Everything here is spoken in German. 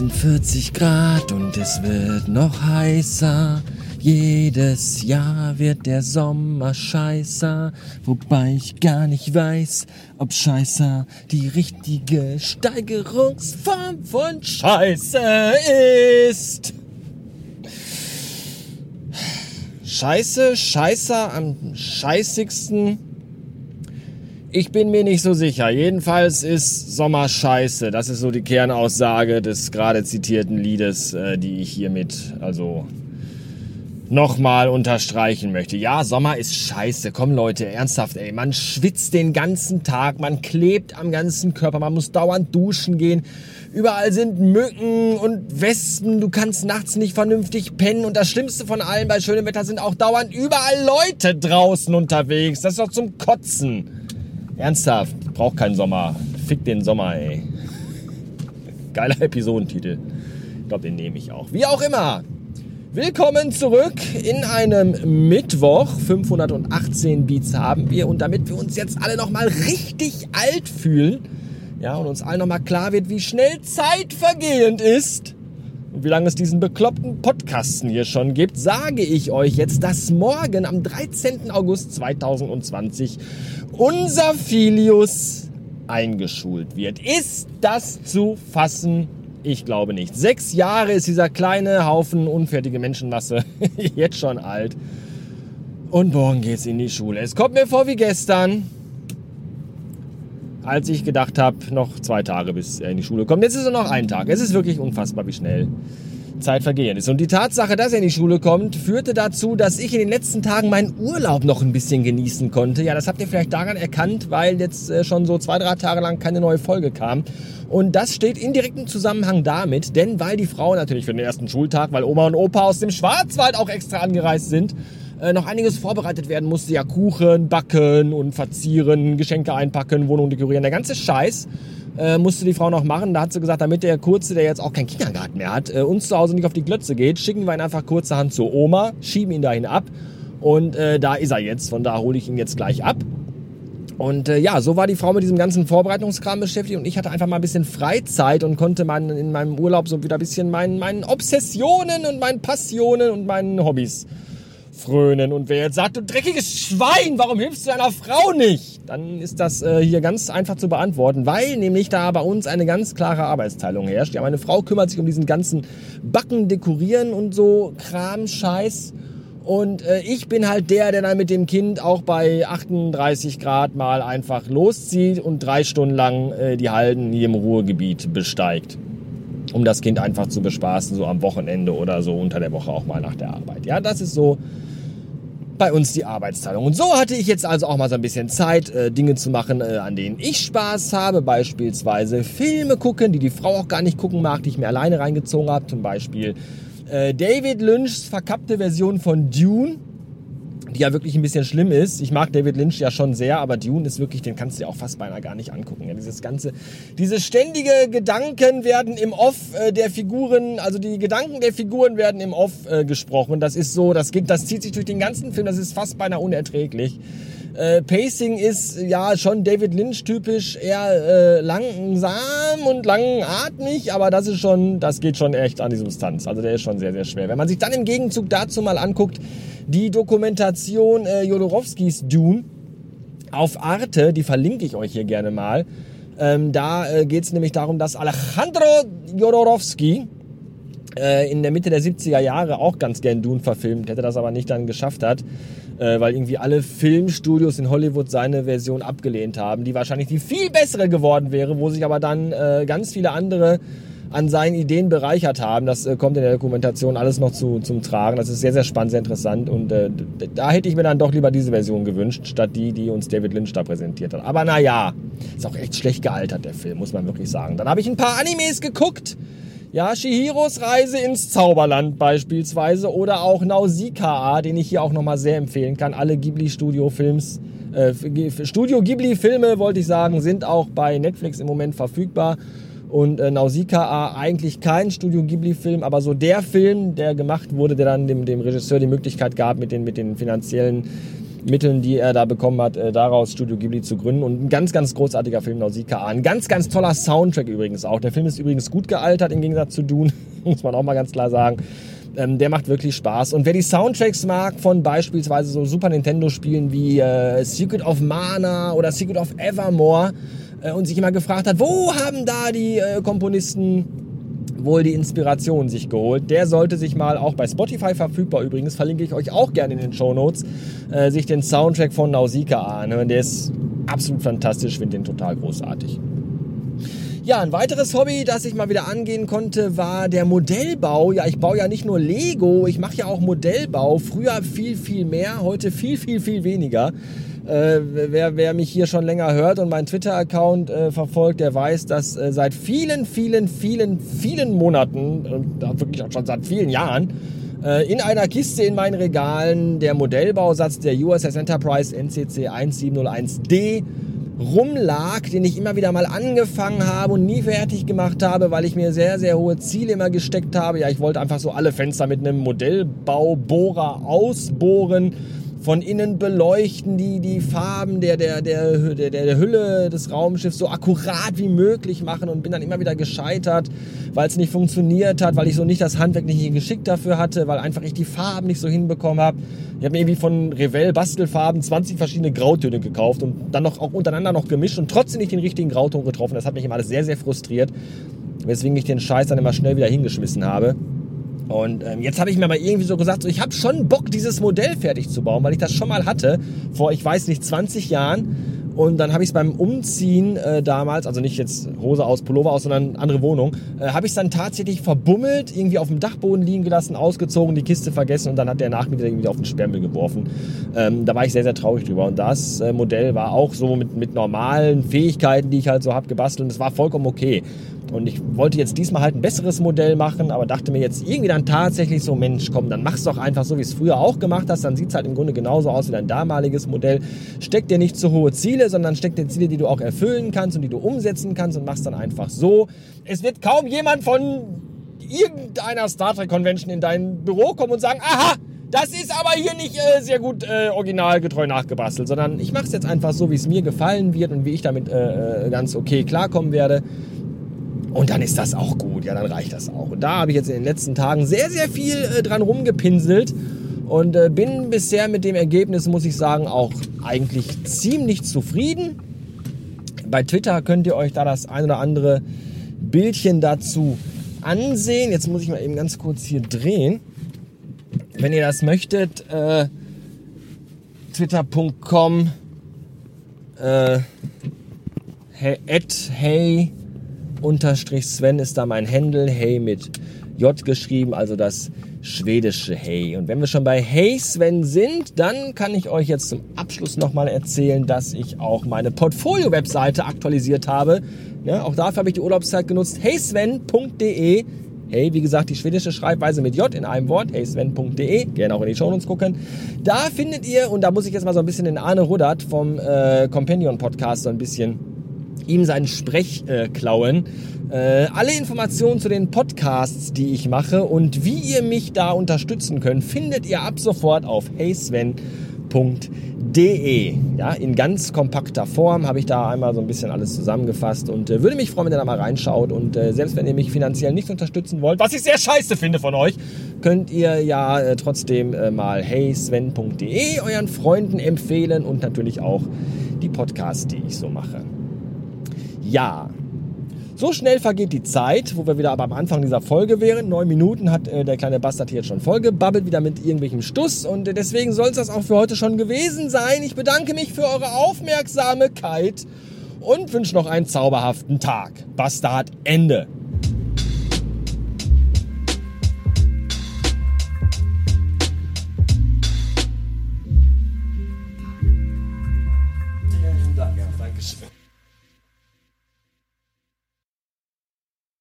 sind 40 Grad und es wird noch heißer. Jedes Jahr wird der Sommer scheißer, wobei ich gar nicht weiß, ob scheißer die richtige Steigerungsform von Scheiße ist. Scheiße, scheißer am scheißigsten. Ich bin mir nicht so sicher. Jedenfalls ist Sommer scheiße. Das ist so die Kernaussage des gerade zitierten Liedes, äh, die ich hiermit also nochmal unterstreichen möchte. Ja, Sommer ist scheiße. Komm Leute, ernsthaft, ey. Man schwitzt den ganzen Tag, man klebt am ganzen Körper, man muss dauernd duschen gehen. Überall sind Mücken und Wespen, du kannst nachts nicht vernünftig pennen und das Schlimmste von allem bei schönem Wetter sind auch dauernd überall Leute draußen unterwegs. Das ist doch zum Kotzen. Ernsthaft, braucht keinen Sommer. Fick den Sommer, ey. Geiler Episodentitel. Ich glaube, den nehme ich auch. Wie auch immer. Willkommen zurück in einem Mittwoch. 518 Beats haben wir und damit wir uns jetzt alle nochmal richtig alt fühlen, ja, und uns allen nochmal klar wird, wie schnell Zeit vergehend ist wie lange es diesen bekloppten Podcasten hier schon gibt, sage ich euch jetzt, dass morgen am 13. August 2020 unser Filius eingeschult wird. Ist das zu fassen? Ich glaube nicht. Sechs Jahre ist dieser kleine Haufen unfertige Menschenmasse jetzt schon alt. Und morgen geht's in die Schule. Es kommt mir vor wie gestern, als ich gedacht habe, noch zwei Tage bis er in die Schule kommt. Jetzt ist er noch ein Tag. Es ist wirklich unfassbar, wie schnell Zeit vergehen ist. Und die Tatsache, dass er in die Schule kommt, führte dazu, dass ich in den letzten Tagen meinen Urlaub noch ein bisschen genießen konnte. Ja, das habt ihr vielleicht daran erkannt, weil jetzt äh, schon so zwei, drei Tage lang keine neue Folge kam. Und das steht in direktem Zusammenhang damit, denn weil die Frau natürlich für den ersten Schultag, weil Oma und Opa aus dem Schwarzwald auch extra angereist sind, äh, noch einiges vorbereitet werden musste. Ja, Kuchen, backen und verzieren, Geschenke einpacken, Wohnung dekorieren, der ganze Scheiß äh, musste die Frau noch machen. Da hat sie gesagt, damit der Kurze, der jetzt auch keinen Kindergarten mehr hat, äh, uns zu Hause nicht auf die Glötze geht, schicken wir ihn einfach kurzerhand zur Oma, schieben ihn dahin ab. Und äh, da ist er jetzt. Von da hole ich ihn jetzt gleich ab. Und äh, ja, so war die Frau mit diesem ganzen Vorbereitungskram beschäftigt und ich hatte einfach mal ein bisschen Freizeit und konnte mein, in meinem Urlaub so wieder ein bisschen meinen, meinen Obsessionen und meinen Passionen und meinen Hobbys frönen. Und wer jetzt sagt, du dreckiges Schwein, warum hilfst du deiner Frau nicht? Dann ist das äh, hier ganz einfach zu beantworten, weil nämlich da bei uns eine ganz klare Arbeitsteilung herrscht. Ja, meine Frau kümmert sich um diesen ganzen Backen, Dekorieren und so Kram, Scheiß. Und äh, ich bin halt der, der dann mit dem Kind auch bei 38 Grad mal einfach loszieht und drei Stunden lang äh, die Halden hier im Ruhrgebiet besteigt um das Kind einfach zu bespaßen, so am Wochenende oder so unter der Woche auch mal nach der Arbeit. Ja, das ist so bei uns die Arbeitsteilung. Und so hatte ich jetzt also auch mal so ein bisschen Zeit, äh, Dinge zu machen, äh, an denen ich Spaß habe. Beispielsweise Filme gucken, die die Frau auch gar nicht gucken mag, die ich mir alleine reingezogen habe. Zum Beispiel äh, David Lynchs verkappte Version von Dune die ja wirklich ein bisschen schlimm ist. Ich mag David Lynch ja schon sehr, aber Dune ist wirklich, den kannst du dir auch fast beinahe gar nicht angucken. Ja, dieses ganze, diese ständige Gedanken werden im Off äh, der Figuren, also die Gedanken der Figuren werden im Off äh, gesprochen. Das ist so, das geht, das zieht sich durch den ganzen Film, das ist fast beinahe unerträglich. Äh, Pacing ist ja schon David Lynch typisch, eher äh, langsam und langatmig, aber das ist schon, das geht schon echt an die Substanz. Also der ist schon sehr, sehr schwer. Wenn man sich dann im Gegenzug dazu mal anguckt, die Dokumentation äh, Jodorowskis Dune auf Arte, die verlinke ich euch hier gerne mal. Ähm, da äh, geht es nämlich darum, dass Alejandro Jodorowsky äh, in der Mitte der 70er Jahre auch ganz gern Dune verfilmt hätte, das aber nicht dann geschafft hat, äh, weil irgendwie alle Filmstudios in Hollywood seine Version abgelehnt haben, die wahrscheinlich die viel bessere geworden wäre, wo sich aber dann äh, ganz viele andere an seinen Ideen bereichert haben. Das äh, kommt in der Dokumentation alles noch zu, zum Tragen. Das ist sehr, sehr spannend, sehr interessant. Und äh, da hätte ich mir dann doch lieber diese Version gewünscht, statt die, die uns David Lynch da präsentiert hat. Aber naja, ist auch echt schlecht gealtert, der Film, muss man wirklich sagen. Dann habe ich ein paar Animes geguckt. Ja, Shihiros Reise ins Zauberland beispielsweise oder auch Nausicaa, den ich hier auch nochmal sehr empfehlen kann. Alle Ghibli-Studio-Films, äh, Studio Ghibli-Filme, wollte ich sagen, sind auch bei Netflix im Moment verfügbar. Und äh, Nausicaa eigentlich kein Studio Ghibli-Film, aber so der Film, der gemacht wurde, der dann dem, dem Regisseur die Möglichkeit gab, mit den, mit den finanziellen Mitteln, die er da bekommen hat, äh, daraus Studio Ghibli zu gründen. Und ein ganz, ganz großartiger Film, Nausicaa. Ein ganz, ganz toller Soundtrack übrigens auch. Der Film ist übrigens gut gealtert im Gegensatz zu Dune, muss man auch mal ganz klar sagen. Ähm, der macht wirklich Spaß. Und wer die Soundtracks mag von beispielsweise so Super Nintendo-Spielen wie äh, Secret of Mana oder Secret of Evermore äh, und sich immer gefragt hat, wo haben da die äh, Komponisten wohl die Inspiration sich geholt. Der sollte sich mal auch bei Spotify verfügbar übrigens, verlinke ich euch auch gerne in den Show Notes, äh, sich den Soundtrack von Nausicaa anhören. Der ist absolut fantastisch, finde den total großartig. Ja, ein weiteres Hobby, das ich mal wieder angehen konnte, war der Modellbau. Ja, ich baue ja nicht nur Lego, ich mache ja auch Modellbau. Früher viel, viel mehr, heute viel, viel, viel weniger. Äh, wer, wer mich hier schon länger hört und meinen Twitter-Account äh, verfolgt, der weiß, dass äh, seit vielen, vielen, vielen, vielen Monaten, und wirklich auch schon seit vielen Jahren, äh, in einer Kiste in meinen Regalen der Modellbausatz der USS Enterprise NCC 1701D rumlag, den ich immer wieder mal angefangen habe und nie fertig gemacht habe, weil ich mir sehr, sehr hohe Ziele immer gesteckt habe. Ja, ich wollte einfach so alle Fenster mit einem Modellbaubohrer ausbohren von innen beleuchten, die, die Farben der, der, der, der, der Hülle des Raumschiffs so akkurat wie möglich machen und bin dann immer wieder gescheitert, weil es nicht funktioniert hat, weil ich so nicht das handwerkliche Geschick dafür hatte, weil einfach ich die Farben nicht so hinbekommen habe. Ich habe mir irgendwie von Revell Bastelfarben 20 verschiedene Grautöne gekauft und dann noch auch untereinander noch gemischt und trotzdem nicht den richtigen Grauton getroffen. Das hat mich immer alles sehr, sehr frustriert, weswegen ich den Scheiß dann immer schnell wieder hingeschmissen habe. Und ähm, jetzt habe ich mir aber irgendwie so gesagt, so, ich habe schon Bock, dieses Modell fertig zu bauen, weil ich das schon mal hatte, vor, ich weiß nicht, 20 Jahren. Und dann habe ich es beim Umziehen äh, damals, also nicht jetzt Hose aus, Pullover aus, sondern andere Wohnung, äh, habe ich es dann tatsächlich verbummelt, irgendwie auf dem Dachboden liegen gelassen, ausgezogen, die Kiste vergessen und dann hat der Nachmieter irgendwie auf den Sperrmüll geworfen. Ähm, da war ich sehr, sehr traurig drüber. Und das äh, Modell war auch so mit, mit normalen Fähigkeiten, die ich halt so habe, gebastelt und es war vollkommen okay. Und ich wollte jetzt diesmal halt ein besseres Modell machen, aber dachte mir jetzt irgendwie dann tatsächlich so, Mensch, komm, dann mach's doch einfach so, wie es früher auch gemacht hast. Dann sieht's halt im Grunde genauso aus wie dein damaliges Modell. Steck dir nicht zu hohe Ziele, sondern steck dir Ziele, die du auch erfüllen kannst und die du umsetzen kannst und machst dann einfach so. Es wird kaum jemand von irgendeiner Star Trek Convention in dein Büro kommen und sagen, aha, das ist aber hier nicht äh, sehr gut äh, originalgetreu nachgebastelt, sondern ich mache es jetzt einfach so, wie es mir gefallen wird und wie ich damit äh, äh ganz okay klarkommen werde. Und dann ist das auch gut, ja, dann reicht das auch. Und da habe ich jetzt in den letzten Tagen sehr, sehr viel äh, dran rumgepinselt und äh, bin bisher mit dem Ergebnis, muss ich sagen, auch eigentlich ziemlich zufrieden. Bei Twitter könnt ihr euch da das ein oder andere Bildchen dazu ansehen. Jetzt muss ich mal eben ganz kurz hier drehen. Wenn ihr das möchtet, äh, twitter.com äh, hey, hey unterstrich Sven ist da mein Händel, hey mit J geschrieben, also das schwedische Hey. Und wenn wir schon bei Hey Sven sind, dann kann ich euch jetzt zum Abschluss nochmal erzählen, dass ich auch meine Portfolio-Webseite aktualisiert habe. Ja, auch dafür habe ich die Urlaubszeit genutzt. heysven.de Hey, wie gesagt, die schwedische Schreibweise mit J in einem Wort, heysven.de, gerne auch in die Shownotes gucken. Da findet ihr, und da muss ich jetzt mal so ein bisschen den Arne Ruddert vom äh, Companion Podcast so ein bisschen ihm seinen Sprech äh, klauen. Äh, alle Informationen zu den Podcasts, die ich mache und wie ihr mich da unterstützen könnt, findet ihr ab sofort auf heysven.de. Ja, in ganz kompakter Form habe ich da einmal so ein bisschen alles zusammengefasst und äh, würde mich freuen, wenn ihr da mal reinschaut. Und äh, selbst wenn ihr mich finanziell nicht unterstützen wollt, was ich sehr scheiße finde von euch, könnt ihr ja äh, trotzdem äh, mal heysven.de euren Freunden empfehlen und natürlich auch die Podcasts, die ich so mache. Ja. So schnell vergeht die Zeit, wo wir wieder aber am Anfang dieser Folge wären. Neun Minuten hat äh, der kleine Bastard hier jetzt schon vollgebabbelt, wieder mit irgendwelchem Stuss. Und äh, deswegen soll es das auch für heute schon gewesen sein. Ich bedanke mich für eure Aufmerksamkeit und wünsche noch einen zauberhaften Tag. Bastard, Ende.